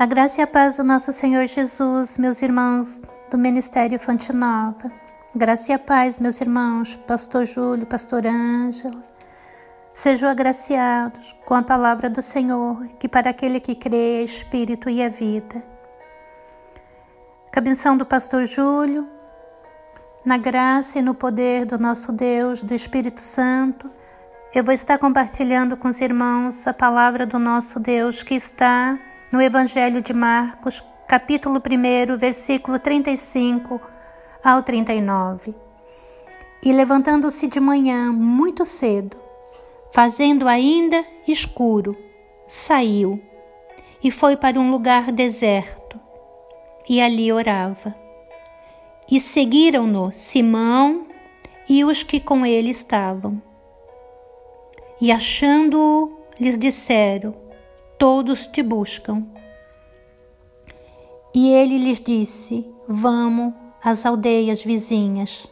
A graça e a paz do nosso Senhor Jesus, meus irmãos do Ministério Fonte Nova. Graça e a paz, meus irmãos, Pastor Júlio, Pastor Ângelo. Sejam agraciados com a palavra do Senhor, que para aquele que crê é Espírito e é vida. Benção do Pastor Júlio, na graça e no poder do nosso Deus, do Espírito Santo, eu vou estar compartilhando com os irmãos a palavra do nosso Deus que está no Evangelho de Marcos, capítulo 1, versículo 35 ao 39. E levantando-se de manhã muito cedo, fazendo ainda escuro, saiu e foi para um lugar deserto e ali orava. E seguiram-no Simão e os que com ele estavam. E achando-o, lhes disseram: todos te buscam. E ele lhes disse: Vamos às aldeias vizinhas,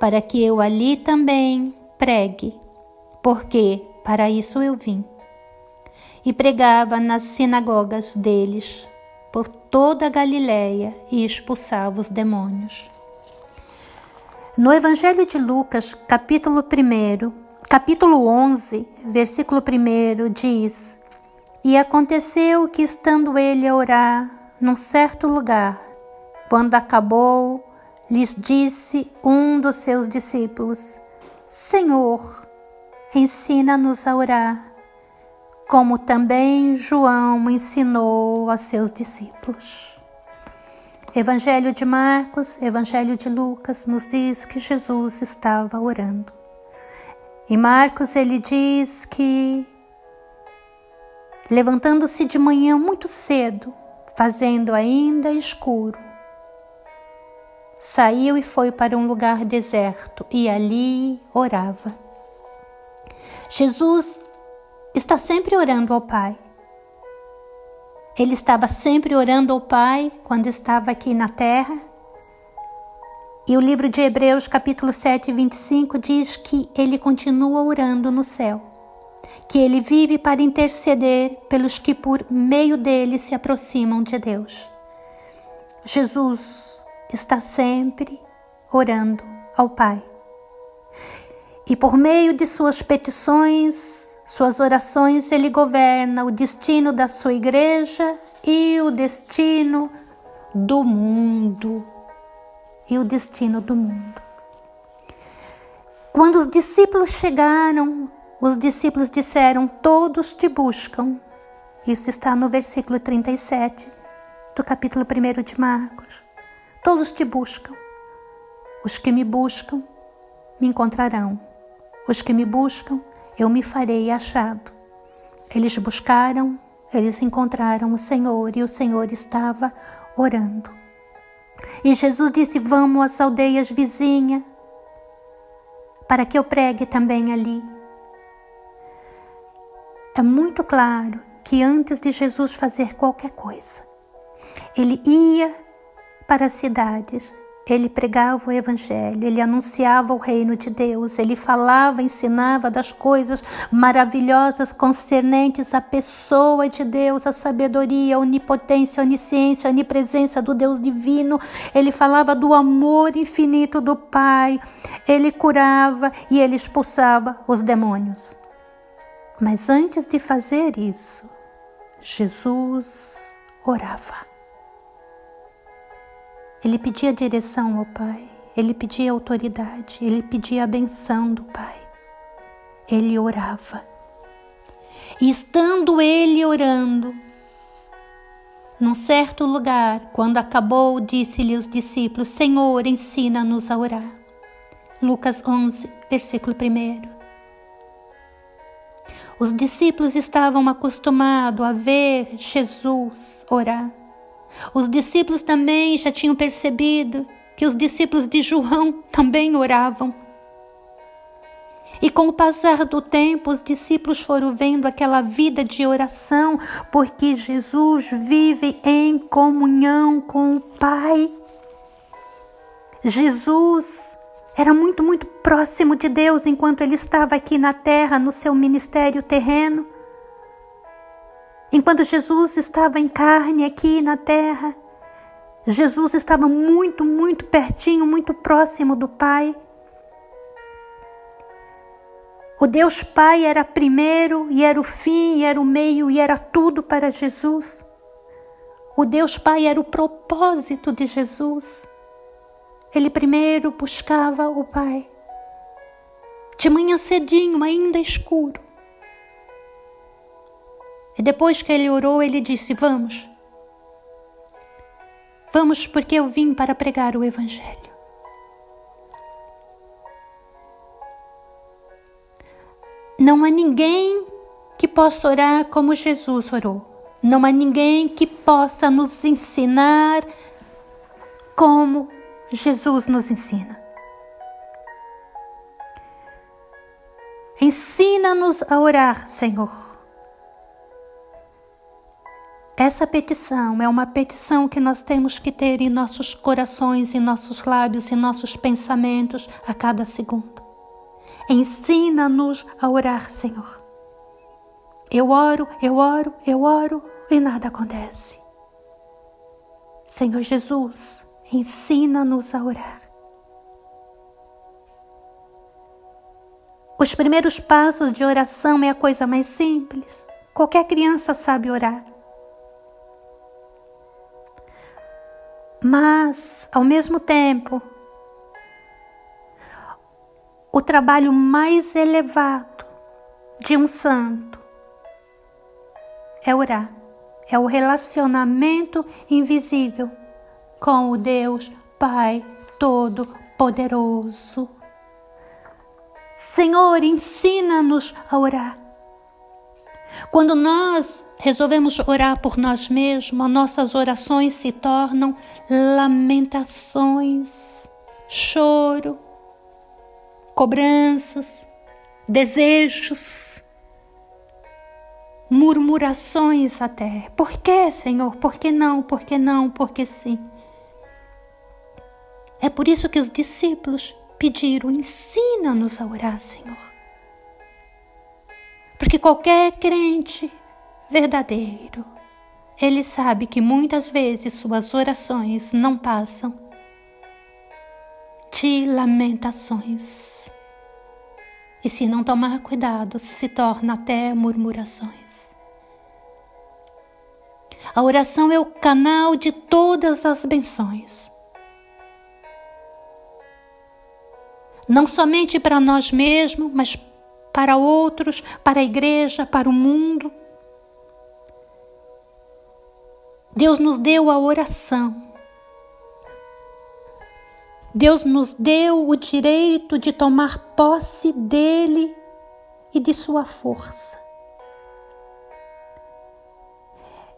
para que eu ali também pregue, porque para isso eu vim. E pregava nas sinagogas deles por toda a Galiléia e expulsava os demônios. No Evangelho de Lucas, capítulo 1, capítulo 11, versículo 1 diz: e aconteceu que, estando ele a orar num certo lugar, quando acabou, lhes disse um dos seus discípulos: Senhor, ensina-nos a orar, como também João ensinou a seus discípulos. Evangelho de Marcos, Evangelho de Lucas nos diz que Jesus estava orando. Em Marcos ele diz que levantando-se de manhã muito cedo, fazendo ainda escuro. Saiu e foi para um lugar deserto e ali orava. Jesus está sempre orando ao Pai. Ele estava sempre orando ao Pai quando estava aqui na terra. E o livro de Hebreus, capítulo 7, 25, diz que ele continua orando no céu que ele vive para interceder pelos que por meio dele se aproximam de Deus. Jesus está sempre orando ao Pai. E por meio de suas petições, suas orações, ele governa o destino da sua igreja e o destino do mundo. E o destino do mundo. Quando os discípulos chegaram os discípulos disseram: Todos te buscam. Isso está no versículo 37 do capítulo 1 de Marcos. Todos te buscam. Os que me buscam me encontrarão. Os que me buscam, eu me farei achado. Eles buscaram, eles encontraram o Senhor e o Senhor estava orando. E Jesus disse: Vamos às aldeias vizinhas, para que eu pregue também ali. É muito claro que antes de Jesus fazer qualquer coisa, ele ia para as cidades, ele pregava o Evangelho, ele anunciava o reino de Deus, ele falava, ensinava das coisas maravilhosas concernentes à pessoa de Deus, a sabedoria, a onipotência, a onisciência, a onipresença do Deus divino. Ele falava do amor infinito do Pai, ele curava e ele expulsava os demônios. Mas antes de fazer isso, Jesus orava. Ele pedia direção ao Pai, ele pedia autoridade, ele pedia a benção do Pai. Ele orava. E estando ele orando, num certo lugar, quando acabou, disse-lhe os discípulos: Senhor, ensina-nos a orar. Lucas 11, versículo 1. Os discípulos estavam acostumados a ver Jesus orar. Os discípulos também já tinham percebido que os discípulos de João também oravam. E com o passar do tempo, os discípulos foram vendo aquela vida de oração, porque Jesus vive em comunhão com o Pai. Jesus era muito, muito próximo de Deus enquanto ele estava aqui na terra, no seu ministério terreno. Enquanto Jesus estava em carne aqui na terra, Jesus estava muito, muito pertinho, muito próximo do Pai. O Deus Pai era primeiro e era o fim, e era o meio e era tudo para Jesus. O Deus Pai era o propósito de Jesus. Ele primeiro buscava o Pai. De manhã cedinho, ainda escuro. E depois que ele orou, ele disse: Vamos. Vamos, porque eu vim para pregar o Evangelho. Não há ninguém que possa orar como Jesus orou. Não há ninguém que possa nos ensinar como Jesus nos ensina. Ensina-nos a orar, Senhor. Essa petição é uma petição que nós temos que ter em nossos corações, em nossos lábios, em nossos pensamentos a cada segundo. Ensina-nos a orar, Senhor. Eu oro, eu oro, eu oro e nada acontece. Senhor Jesus, ensina-nos a orar. Os primeiros passos de oração é a coisa mais simples. Qualquer criança sabe orar. Mas, ao mesmo tempo, o trabalho mais elevado de um santo é orar, é o relacionamento invisível com o Deus Pai Todo-Poderoso. Senhor, ensina-nos a orar. Quando nós resolvemos orar por nós mesmos, nossas orações se tornam lamentações, choro, cobranças, desejos, murmurações até. Por que, Senhor? Por que não? Por que não? Por que sim? É por isso que os discípulos pediram: ensina-nos a orar, Senhor. Porque qualquer crente verdadeiro, ele sabe que muitas vezes suas orações não passam de lamentações. E se não tomar cuidado, se torna até murmurações. A oração é o canal de todas as benções. Não somente para nós mesmos, mas para outros, para a igreja, para o mundo. Deus nos deu a oração Deus nos deu o direito de tomar posse dele e de sua força.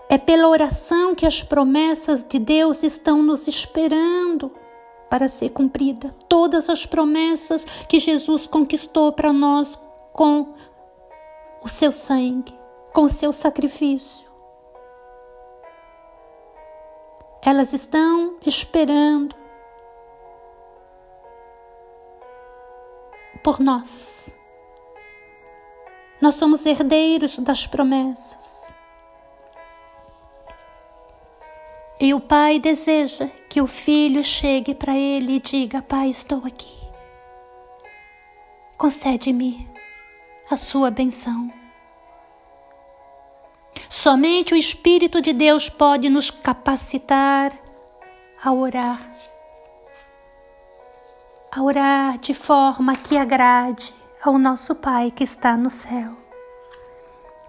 É pela oração que as promessas de Deus estão nos esperando para ser cumprida. Todas as promessas que Jesus conquistou para nós com o seu sangue, com o seu sacrifício. Elas estão esperando por nós. Nós somos herdeiros das promessas. E o Pai deseja que o filho chegue para ele e diga: Pai, estou aqui. Concede-me a sua benção. Somente o Espírito de Deus pode nos capacitar a orar a orar de forma que agrade ao nosso Pai que está no céu.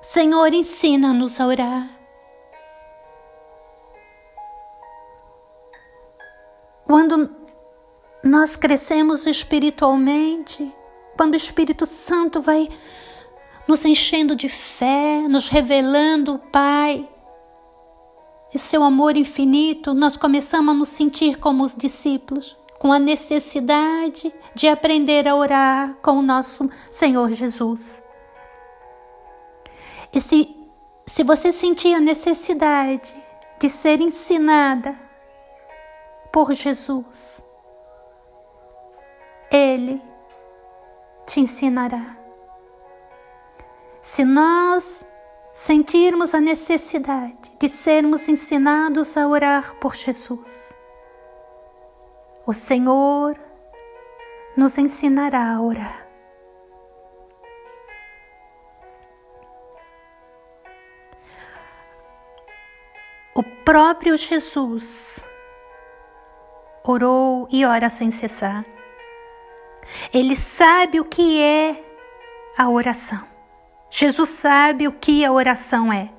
Senhor, ensina-nos a orar. Quando nós crescemos espiritualmente, quando o Espírito Santo vai nos enchendo de fé, nos revelando o Pai e seu amor infinito, nós começamos a nos sentir como os discípulos com a necessidade de aprender a orar com o nosso Senhor Jesus. E se, se você sentir a necessidade de ser ensinada por Jesus, Ele te ensinará. Se nós sentirmos a necessidade de sermos ensinados a orar por Jesus. O Senhor nos ensinará a orar. O próprio Jesus orou e ora sem cessar. Ele sabe o que é a oração. Jesus sabe o que a oração é.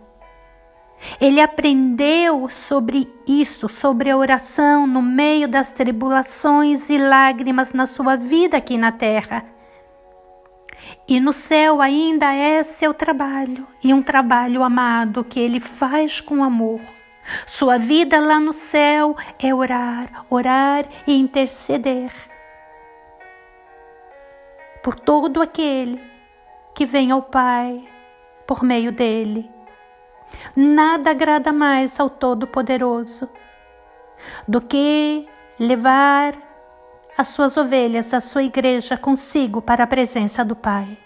Ele aprendeu sobre isso, sobre a oração, no meio das tribulações e lágrimas na sua vida aqui na terra. E no céu ainda é seu trabalho, e um trabalho amado que ele faz com amor. Sua vida lá no céu é orar, orar e interceder por todo aquele que vem ao Pai por meio dele. Nada agrada mais ao Todo-Poderoso do que levar as suas ovelhas, a sua igreja consigo para a presença do Pai.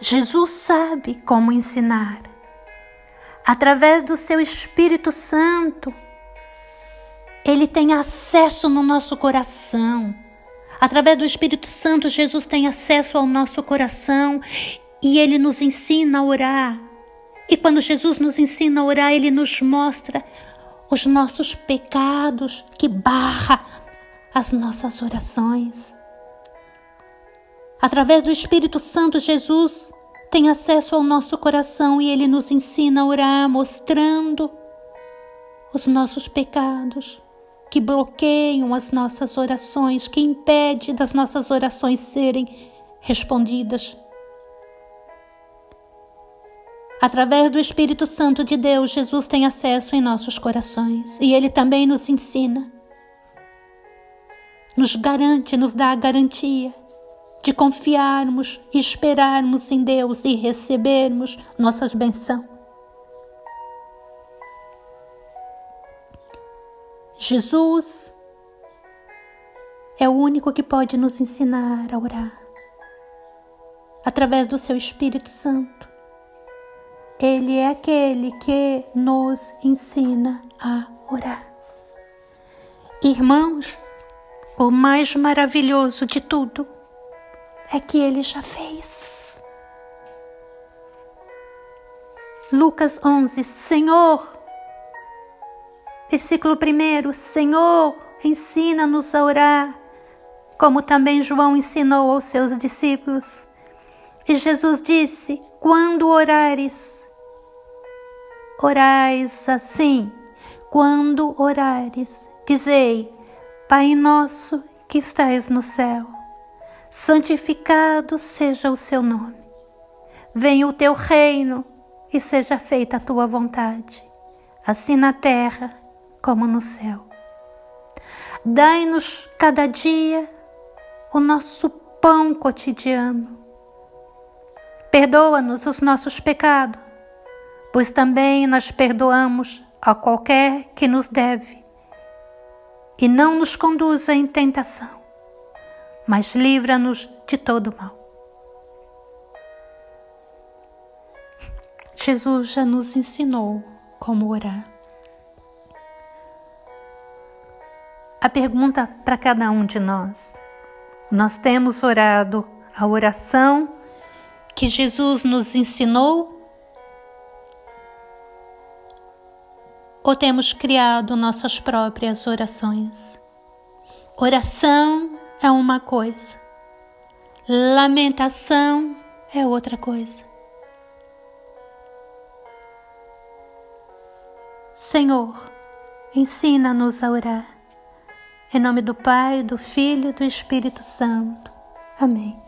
Jesus sabe como ensinar. Através do seu Espírito Santo, ele tem acesso no nosso coração. Através do Espírito Santo, Jesus tem acesso ao nosso coração e ele nos ensina a orar. E quando Jesus nos ensina a orar, ele nos mostra os nossos pecados que barra as nossas orações. Através do Espírito Santo, Jesus tem acesso ao nosso coração e ele nos ensina a orar, mostrando os nossos pecados que bloqueiam as nossas orações, que impede das nossas orações serem respondidas. Através do Espírito Santo de Deus, Jesus tem acesso em nossos corações e ele também nos ensina, nos garante, nos dá a garantia de confiarmos e esperarmos em Deus e recebermos nossas bênçãos. Jesus é o único que pode nos ensinar a orar. Através do seu Espírito Santo, ele é aquele que nos ensina a orar. Irmãos, o mais maravilhoso de tudo é que ele já fez. Lucas 11, Senhor, versículo 1: Senhor, ensina-nos a orar, como também João ensinou aos seus discípulos. E Jesus disse: Quando orares, orais assim. Quando orares, dizei: Pai nosso que estais no céu santificado seja o seu nome. Venha o teu reino e seja feita a tua vontade, assim na terra como no céu. Dai-nos cada dia o nosso pão cotidiano. Perdoa-nos os nossos pecados, pois também nós perdoamos a qualquer que nos deve. E não nos conduza em tentação, mas livra-nos de todo mal. Jesus já nos ensinou como orar. A pergunta para cada um de nós: nós temos orado a oração que Jesus nos ensinou? Ou temos criado nossas próprias orações? Oração é uma coisa, lamentação é outra coisa. Senhor, ensina-nos a orar. Em nome do Pai, do Filho e do Espírito Santo. Amém.